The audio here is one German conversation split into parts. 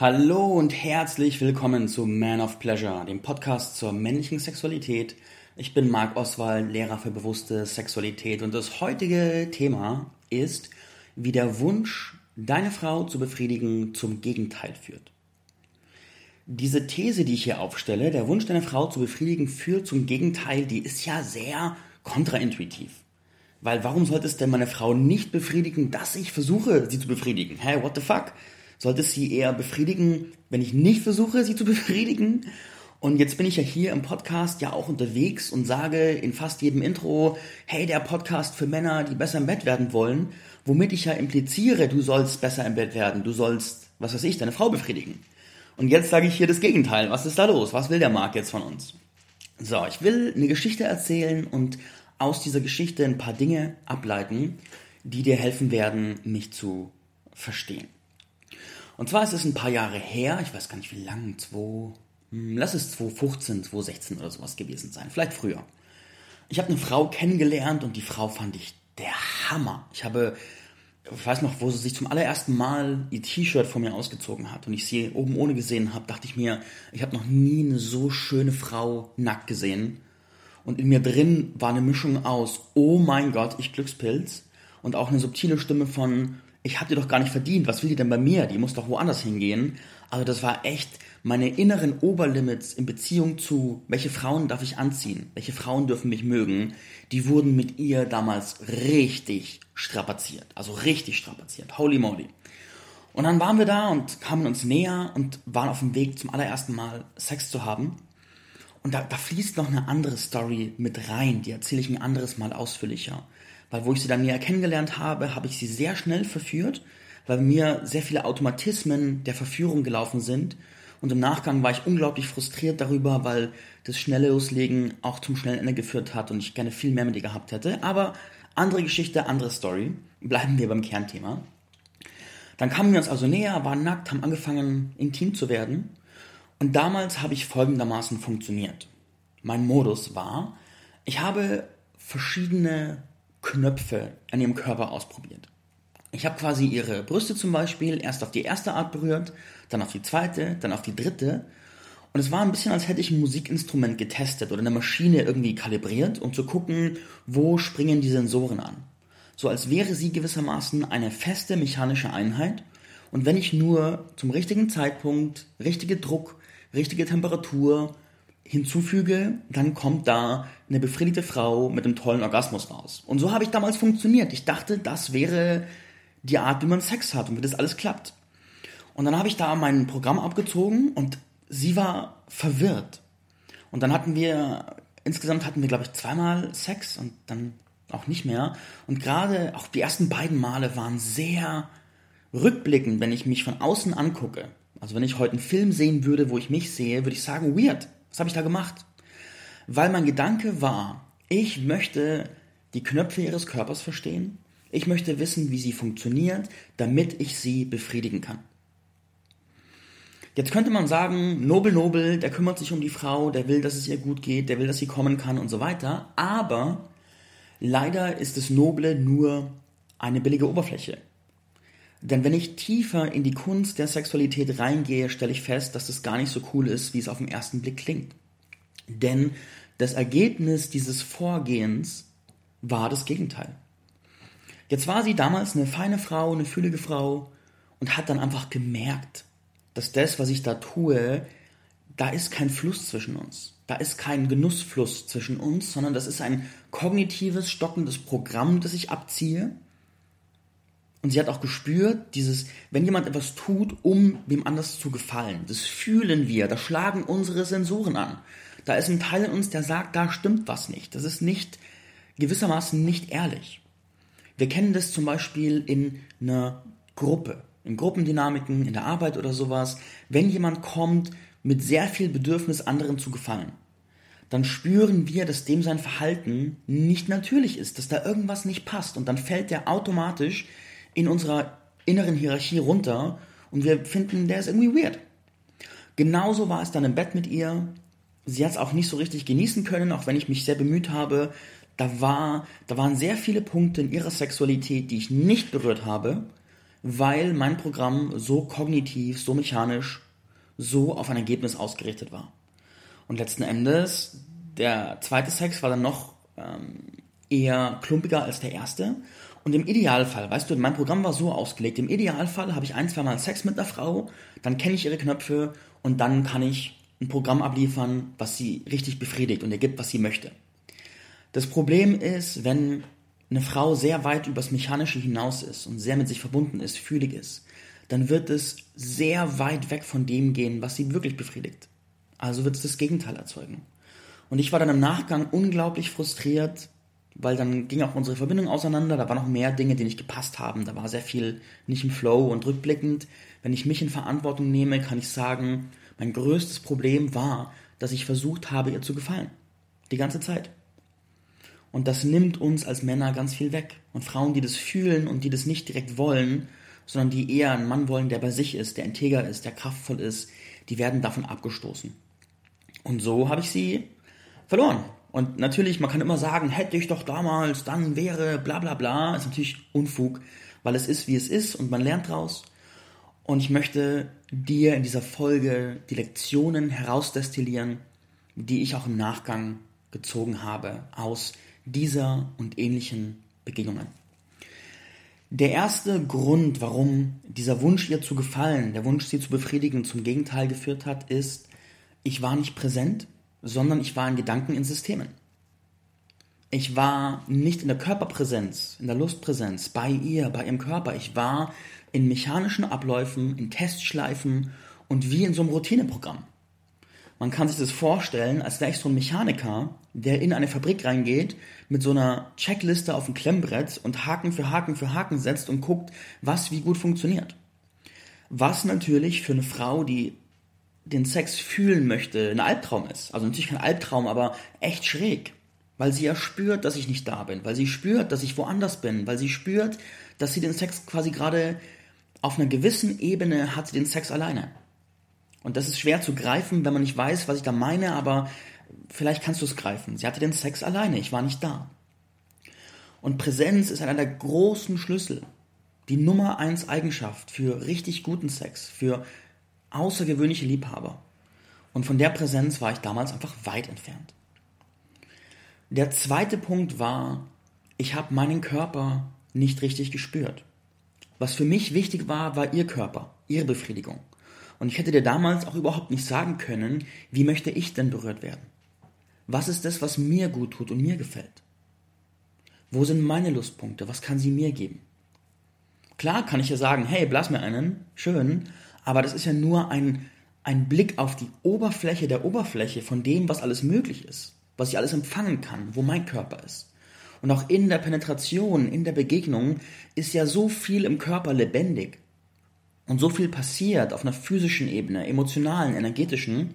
Hallo und herzlich willkommen zu Man of Pleasure, dem Podcast zur männlichen Sexualität. Ich bin Marc Oswald, Lehrer für bewusste Sexualität und das heutige Thema ist, wie der Wunsch, deine Frau zu befriedigen, zum Gegenteil führt. Diese These, die ich hier aufstelle, der Wunsch, deine Frau zu befriedigen, führt zum Gegenteil, die ist ja sehr kontraintuitiv. Weil warum sollte es denn meine Frau nicht befriedigen, dass ich versuche, sie zu befriedigen? Hey, what the fuck? Sollte es sie eher befriedigen, wenn ich nicht versuche, sie zu befriedigen. Und jetzt bin ich ja hier im Podcast ja auch unterwegs und sage in fast jedem Intro, hey, der Podcast für Männer, die besser im Bett werden wollen, womit ich ja impliziere, du sollst besser im Bett werden, du sollst, was weiß ich, deine Frau befriedigen. Und jetzt sage ich hier das Gegenteil. Was ist da los? Was will der Marc jetzt von uns? So, ich will eine Geschichte erzählen und aus dieser Geschichte ein paar Dinge ableiten, die dir helfen werden, mich zu verstehen. Und zwar ist es ein paar Jahre her, ich weiß gar nicht wie lang, 2, hm, lass es 2015, 2016 oder sowas gewesen sein, vielleicht früher. Ich habe eine Frau kennengelernt und die Frau fand ich der Hammer. Ich habe, ich weiß noch, wo sie sich zum allerersten Mal ihr T-Shirt von mir ausgezogen hat und ich sie oben ohne gesehen habe, dachte ich mir, ich habe noch nie eine so schöne Frau nackt gesehen. Und in mir drin war eine Mischung aus, oh mein Gott, ich Glückspilz und auch eine subtile Stimme von, ich habe die doch gar nicht verdient, was will die denn bei mir? Die muss doch woanders hingehen. Also das war echt meine inneren Oberlimits in Beziehung zu, welche Frauen darf ich anziehen, welche Frauen dürfen mich mögen, die wurden mit ihr damals richtig strapaziert. Also richtig strapaziert. Holy moly. Und dann waren wir da und kamen uns näher und waren auf dem Weg zum allerersten Mal Sex zu haben. Und da, da fließt noch eine andere Story mit rein, die erzähle ich ein anderes Mal ausführlicher weil wo ich sie dann näher kennengelernt habe, habe ich sie sehr schnell verführt, weil mir sehr viele Automatismen der Verführung gelaufen sind. Und im Nachgang war ich unglaublich frustriert darüber, weil das schnelle Loslegen auch zum schnellen Ende geführt hat und ich gerne viel mehr mit ihr gehabt hätte. Aber andere Geschichte, andere Story. Bleiben wir beim Kernthema. Dann kamen wir uns also näher, waren nackt, haben angefangen intim zu werden. Und damals habe ich folgendermaßen funktioniert. Mein Modus war, ich habe verschiedene Knöpfe an ihrem Körper ausprobiert. Ich habe quasi ihre Brüste zum Beispiel erst auf die erste Art berührt, dann auf die zweite, dann auf die dritte. Und es war ein bisschen, als hätte ich ein Musikinstrument getestet oder eine Maschine irgendwie kalibriert, um zu gucken, wo springen die Sensoren an. So als wäre sie gewissermaßen eine feste mechanische Einheit. Und wenn ich nur zum richtigen Zeitpunkt, richtige Druck, richtige Temperatur, hinzufüge, dann kommt da eine befriedigte Frau mit einem tollen Orgasmus raus. Und so habe ich damals funktioniert. Ich dachte, das wäre die Art, wie man Sex hat und wie das alles klappt. Und dann habe ich da mein Programm abgezogen und sie war verwirrt. Und dann hatten wir, insgesamt hatten wir, glaube ich, zweimal Sex und dann auch nicht mehr. Und gerade auch die ersten beiden Male waren sehr rückblickend, wenn ich mich von außen angucke. Also wenn ich heute einen Film sehen würde, wo ich mich sehe, würde ich sagen, weird. Was habe ich da gemacht? Weil mein Gedanke war, ich möchte die Knöpfe ihres Körpers verstehen. Ich möchte wissen, wie sie funktioniert, damit ich sie befriedigen kann. Jetzt könnte man sagen, Nobel Nobel, der kümmert sich um die Frau, der will, dass es ihr gut geht, der will, dass sie kommen kann und so weiter. Aber leider ist das Noble nur eine billige Oberfläche. Denn wenn ich tiefer in die Kunst der Sexualität reingehe, stelle ich fest, dass es gar nicht so cool ist, wie es auf den ersten Blick klingt. Denn das Ergebnis dieses Vorgehens war das Gegenteil. Jetzt war sie damals eine feine Frau, eine füllige Frau und hat dann einfach gemerkt, dass das, was ich da tue, da ist kein Fluss zwischen uns. Da ist kein Genussfluss zwischen uns, sondern das ist ein kognitives, stockendes Programm, das ich abziehe und sie hat auch gespürt, dieses, wenn jemand etwas tut, um wem anders zu gefallen, das fühlen wir, da schlagen unsere Sensoren an. Da ist ein Teil in uns, der sagt, da stimmt was nicht. Das ist nicht, gewissermaßen nicht ehrlich. Wir kennen das zum Beispiel in einer Gruppe, in Gruppendynamiken, in der Arbeit oder sowas. Wenn jemand kommt mit sehr viel Bedürfnis, anderen zu gefallen, dann spüren wir, dass dem sein Verhalten nicht natürlich ist, dass da irgendwas nicht passt und dann fällt der automatisch in unserer inneren Hierarchie runter und wir finden, der ist irgendwie weird. Genauso war es dann im Bett mit ihr. Sie hat es auch nicht so richtig genießen können, auch wenn ich mich sehr bemüht habe. Da, war, da waren sehr viele Punkte in ihrer Sexualität, die ich nicht berührt habe, weil mein Programm so kognitiv, so mechanisch, so auf ein Ergebnis ausgerichtet war. Und letzten Endes, der zweite Sex war dann noch ähm, eher klumpiger als der erste. Und im Idealfall, weißt du, mein Programm war so ausgelegt, im Idealfall habe ich ein, zwei Mal Sex mit einer Frau, dann kenne ich ihre Knöpfe und dann kann ich ein Programm abliefern, was sie richtig befriedigt und ergibt, was sie möchte. Das Problem ist, wenn eine Frau sehr weit übers Mechanische hinaus ist und sehr mit sich verbunden ist, fühlig ist, dann wird es sehr weit weg von dem gehen, was sie wirklich befriedigt. Also wird es das Gegenteil erzeugen. Und ich war dann im Nachgang unglaublich frustriert, weil dann ging auch unsere Verbindung auseinander, da waren noch mehr Dinge, die nicht gepasst haben, da war sehr viel nicht im Flow und rückblickend. Wenn ich mich in Verantwortung nehme, kann ich sagen, mein größtes Problem war, dass ich versucht habe, ihr zu gefallen. Die ganze Zeit. Und das nimmt uns als Männer ganz viel weg. Und Frauen, die das fühlen und die das nicht direkt wollen, sondern die eher einen Mann wollen, der bei sich ist, der integer ist, der kraftvoll ist, die werden davon abgestoßen. Und so habe ich sie verloren. Und natürlich, man kann immer sagen, hätte ich doch damals, dann wäre, bla bla bla, ist natürlich Unfug, weil es ist, wie es ist und man lernt draus. Und ich möchte dir in dieser Folge die Lektionen herausdestillieren, die ich auch im Nachgang gezogen habe aus dieser und ähnlichen Begegnungen. Der erste Grund, warum dieser Wunsch ihr zu gefallen, der Wunsch sie zu befriedigen, zum Gegenteil geführt hat, ist, ich war nicht präsent, sondern ich war in Gedanken in Systemen. Ich war nicht in der Körperpräsenz, in der Lustpräsenz, bei ihr, bei ihrem Körper. Ich war in mechanischen Abläufen, in Testschleifen und wie in so einem Routineprogramm. Man kann sich das vorstellen, als wäre ich so ein Mechaniker, der in eine Fabrik reingeht, mit so einer Checkliste auf dem Klemmbrett und Haken für Haken für Haken setzt und guckt, was wie gut funktioniert. Was natürlich für eine Frau, die den Sex fühlen möchte, ein Albtraum ist. Also natürlich kein Albtraum, aber echt schräg. Weil sie ja spürt, dass ich nicht da bin, weil sie spürt, dass ich woanders bin, weil sie spürt, dass sie den Sex quasi gerade auf einer gewissen Ebene hat sie den Sex alleine. Und das ist schwer zu greifen, wenn man nicht weiß, was ich da meine, aber vielleicht kannst du es greifen. Sie hatte den Sex alleine, ich war nicht da. Und Präsenz ist einer der großen Schlüssel, die Nummer eins Eigenschaft für richtig guten Sex, für außergewöhnliche Liebhaber. Und von der Präsenz war ich damals einfach weit entfernt. Der zweite Punkt war, ich habe meinen Körper nicht richtig gespürt. Was für mich wichtig war, war ihr Körper, ihre Befriedigung. Und ich hätte dir damals auch überhaupt nicht sagen können, wie möchte ich denn berührt werden? Was ist das, was mir gut tut und mir gefällt? Wo sind meine Lustpunkte? Was kann sie mir geben? Klar kann ich ja sagen, hey, blass mir einen, schön, aber das ist ja nur ein, ein Blick auf die Oberfläche der Oberfläche von dem, was alles möglich ist, was ich alles empfangen kann, wo mein Körper ist. Und auch in der Penetration, in der Begegnung ist ja so viel im Körper lebendig. Und so viel passiert auf einer physischen Ebene, emotionalen, energetischen.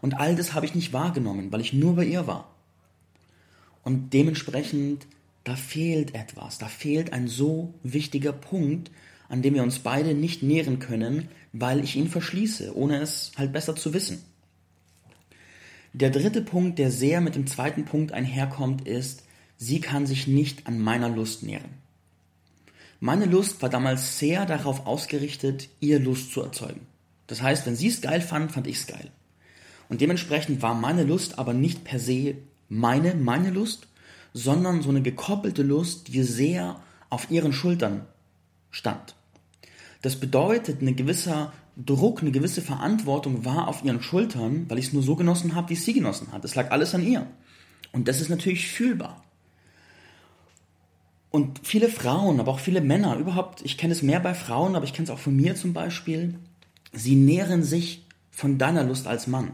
Und all das habe ich nicht wahrgenommen, weil ich nur bei ihr war. Und dementsprechend, da fehlt etwas, da fehlt ein so wichtiger Punkt, an dem wir uns beide nicht nähren können, weil ich ihn verschließe, ohne es halt besser zu wissen. Der dritte Punkt, der sehr mit dem zweiten Punkt einherkommt, ist, sie kann sich nicht an meiner Lust nähren. Meine Lust war damals sehr darauf ausgerichtet, ihr Lust zu erzeugen. Das heißt, wenn sie es geil fand, fand ich es geil. Und dementsprechend war meine Lust aber nicht per se meine, meine Lust, sondern so eine gekoppelte Lust, die sehr auf ihren Schultern stand. Das bedeutet, ein gewisser Druck, eine gewisse Verantwortung war auf ihren Schultern, weil ich es nur so genossen habe, wie es sie genossen hat. Es lag alles an ihr. Und das ist natürlich fühlbar. Und viele Frauen, aber auch viele Männer, überhaupt, ich kenne es mehr bei Frauen, aber ich kenne es auch von mir zum Beispiel, sie nähren sich von deiner Lust als Mann.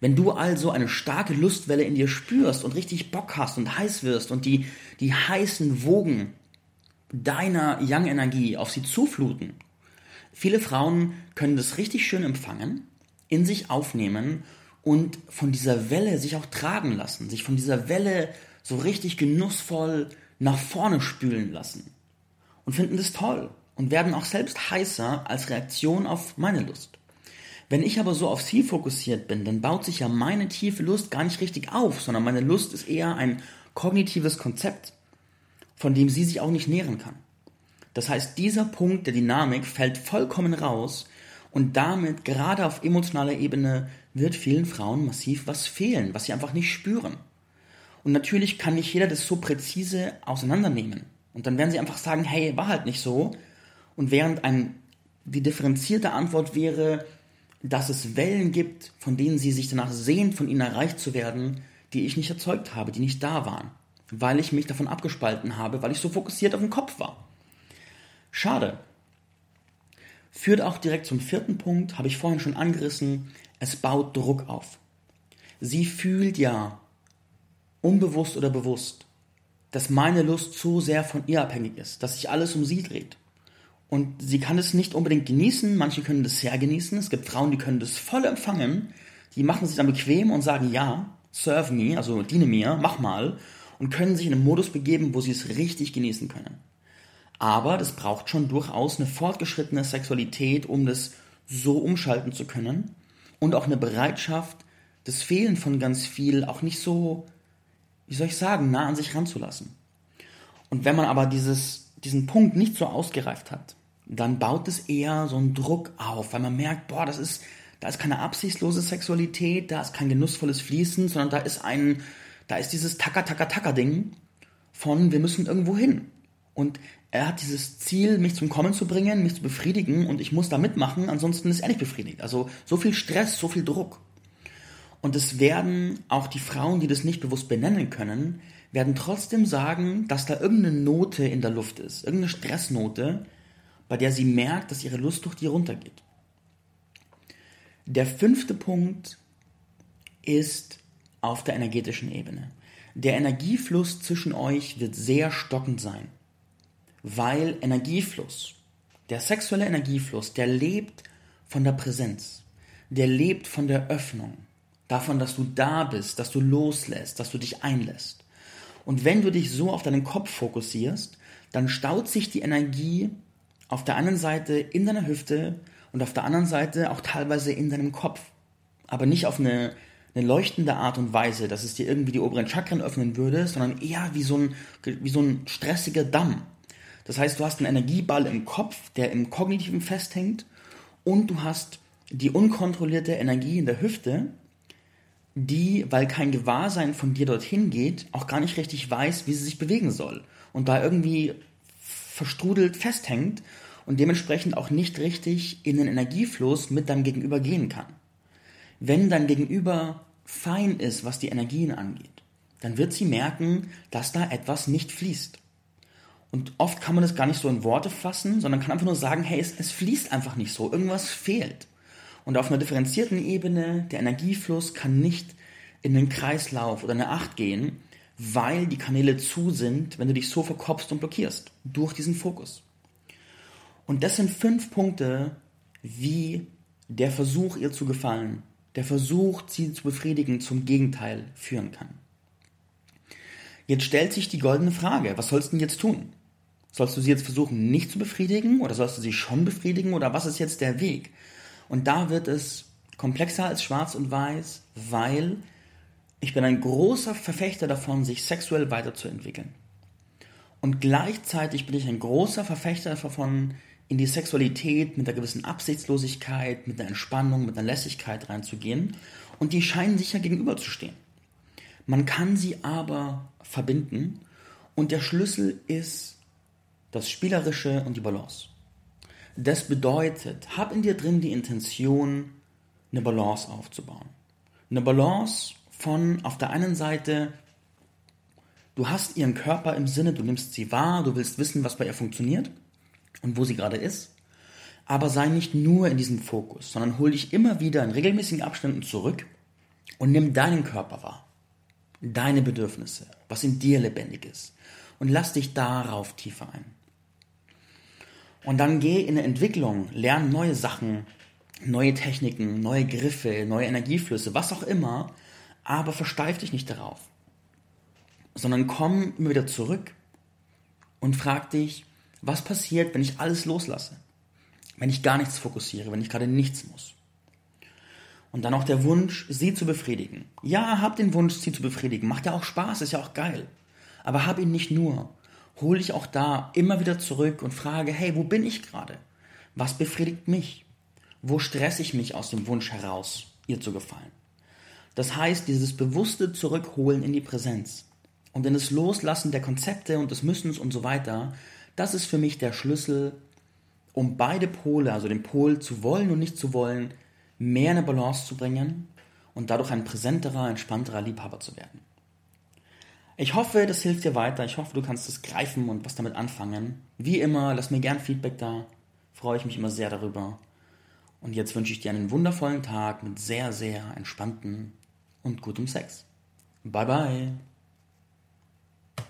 Wenn du also eine starke Lustwelle in dir spürst und richtig Bock hast und heiß wirst und die, die heißen Wogen deiner Yang-Energie auf sie zufluten, viele Frauen können das richtig schön empfangen, in sich aufnehmen und von dieser Welle sich auch tragen lassen, sich von dieser Welle so richtig genussvoll nach vorne spülen lassen und finden das toll und werden auch selbst heißer als Reaktion auf meine Lust. Wenn ich aber so auf sie fokussiert bin, dann baut sich ja meine tiefe Lust gar nicht richtig auf, sondern meine Lust ist eher ein kognitives Konzept, von dem sie sich auch nicht nähren kann. Das heißt, dieser Punkt der Dynamik fällt vollkommen raus und damit, gerade auf emotionaler Ebene, wird vielen Frauen massiv was fehlen, was sie einfach nicht spüren. Und natürlich kann nicht jeder das so präzise auseinandernehmen. Und dann werden sie einfach sagen, hey, war halt nicht so. Und während ein, die differenzierte Antwort wäre, dass es Wellen gibt, von denen sie sich danach sehen, von ihnen erreicht zu werden, die ich nicht erzeugt habe, die nicht da waren, weil ich mich davon abgespalten habe, weil ich so fokussiert auf den Kopf war. Schade. Führt auch direkt zum vierten Punkt, habe ich vorhin schon angerissen, es baut Druck auf. Sie fühlt ja, unbewusst oder bewusst, dass meine Lust so sehr von ihr abhängig ist, dass sich alles um sie dreht. Und sie kann es nicht unbedingt genießen, manche können das sehr genießen. Es gibt Frauen, die können das voll empfangen, die machen sich dann bequem und sagen, ja, serve me, also diene mir, mach mal, und können sich in einen Modus begeben, wo sie es richtig genießen können. Aber das braucht schon durchaus eine fortgeschrittene Sexualität, um das so umschalten zu können. Und auch eine Bereitschaft, das Fehlen von ganz viel auch nicht so, wie soll ich sagen, nah an sich ranzulassen. Und wenn man aber dieses, diesen Punkt nicht so ausgereift hat, dann baut es eher so einen Druck auf, weil man merkt, boah, das ist, da ist keine absichtslose Sexualität, da ist kein genussvolles Fließen, sondern da ist ein, da ist dieses Taka-Taka-Taka-Ding von, wir müssen irgendwo hin. Und er hat dieses Ziel, mich zum Kommen zu bringen, mich zu befriedigen und ich muss da mitmachen, ansonsten ist er nicht befriedigt. Also so viel Stress, so viel Druck. Und es werden auch die Frauen, die das nicht bewusst benennen können, werden trotzdem sagen, dass da irgendeine Note in der Luft ist, irgendeine Stressnote, bei der sie merkt, dass ihre Lust durch die runtergeht. Der fünfte Punkt ist auf der energetischen Ebene. Der Energiefluss zwischen euch wird sehr stockend sein weil Energiefluss, der sexuelle Energiefluss, der lebt von der Präsenz, der lebt von der Öffnung, davon, dass du da bist, dass du loslässt, dass du dich einlässt. Und wenn du dich so auf deinen Kopf fokussierst, dann staut sich die Energie auf der einen Seite in deiner Hüfte und auf der anderen Seite auch teilweise in deinem Kopf. Aber nicht auf eine, eine leuchtende Art und Weise, dass es dir irgendwie die oberen Chakren öffnen würde, sondern eher wie so ein, wie so ein stressiger Damm. Das heißt, du hast einen Energieball im Kopf, der im Kognitiven festhängt und du hast die unkontrollierte Energie in der Hüfte, die, weil kein Gewahrsein von dir dorthin geht, auch gar nicht richtig weiß, wie sie sich bewegen soll und da irgendwie verstrudelt festhängt und dementsprechend auch nicht richtig in den Energiefluss mit deinem Gegenüber gehen kann. Wenn dein Gegenüber fein ist, was die Energien angeht, dann wird sie merken, dass da etwas nicht fließt. Und oft kann man das gar nicht so in Worte fassen, sondern kann einfach nur sagen, hey, es, es fließt einfach nicht so, irgendwas fehlt. Und auf einer differenzierten Ebene, der Energiefluss kann nicht in den Kreislauf oder eine Acht gehen, weil die Kanäle zu sind, wenn du dich so verkopfst und blockierst, durch diesen Fokus. Und das sind fünf Punkte, wie der Versuch, ihr zu gefallen, der Versuch, sie zu befriedigen, zum Gegenteil führen kann. Jetzt stellt sich die goldene Frage, was sollst du denn jetzt tun? Sollst du sie jetzt versuchen, nicht zu befriedigen oder sollst du sie schon befriedigen oder was ist jetzt der Weg? Und da wird es komplexer als schwarz und weiß, weil ich bin ein großer Verfechter davon, sich sexuell weiterzuentwickeln. Und gleichzeitig bin ich ein großer Verfechter davon, in die Sexualität mit einer gewissen Absichtslosigkeit, mit einer Entspannung, mit einer Lässigkeit reinzugehen. Und die scheinen sich ja gegenüberzustehen. Man kann sie aber verbinden und der Schlüssel ist das Spielerische und die Balance. Das bedeutet, hab in dir drin die Intention, eine Balance aufzubauen. Eine Balance von auf der einen Seite, du hast ihren Körper im Sinne, du nimmst sie wahr, du willst wissen, was bei ihr funktioniert und wo sie gerade ist. Aber sei nicht nur in diesem Fokus, sondern hol dich immer wieder in regelmäßigen Abständen zurück und nimm deinen Körper wahr deine Bedürfnisse, was in dir lebendig ist. Und lass dich darauf tiefer ein. Und dann geh in eine Entwicklung, lern neue Sachen, neue Techniken, neue Griffe, neue Energieflüsse, was auch immer, aber versteif dich nicht darauf. Sondern komm immer wieder zurück und frag dich, was passiert, wenn ich alles loslasse? Wenn ich gar nichts fokussiere, wenn ich gerade nichts muss? Und dann auch der Wunsch, sie zu befriedigen. Ja, hab den Wunsch, sie zu befriedigen. Macht ja auch Spaß, ist ja auch geil. Aber hab ihn nicht nur. hole ich auch da immer wieder zurück und frage, hey, wo bin ich gerade? Was befriedigt mich? Wo stresse ich mich aus dem Wunsch heraus, ihr zu gefallen? Das heißt, dieses bewusste Zurückholen in die Präsenz und in das Loslassen der Konzepte und des Müssens und so weiter, das ist für mich der Schlüssel, um beide Pole, also den Pol zu wollen und nicht zu wollen, mehr in eine Balance zu bringen und dadurch ein präsenterer, entspannterer Liebhaber zu werden. Ich hoffe, das hilft dir weiter. Ich hoffe, du kannst es greifen und was damit anfangen. Wie immer, lass mir gern Feedback da. Freue ich mich immer sehr darüber. Und jetzt wünsche ich dir einen wundervollen Tag mit sehr, sehr entspannten und gutem Sex. Bye bye.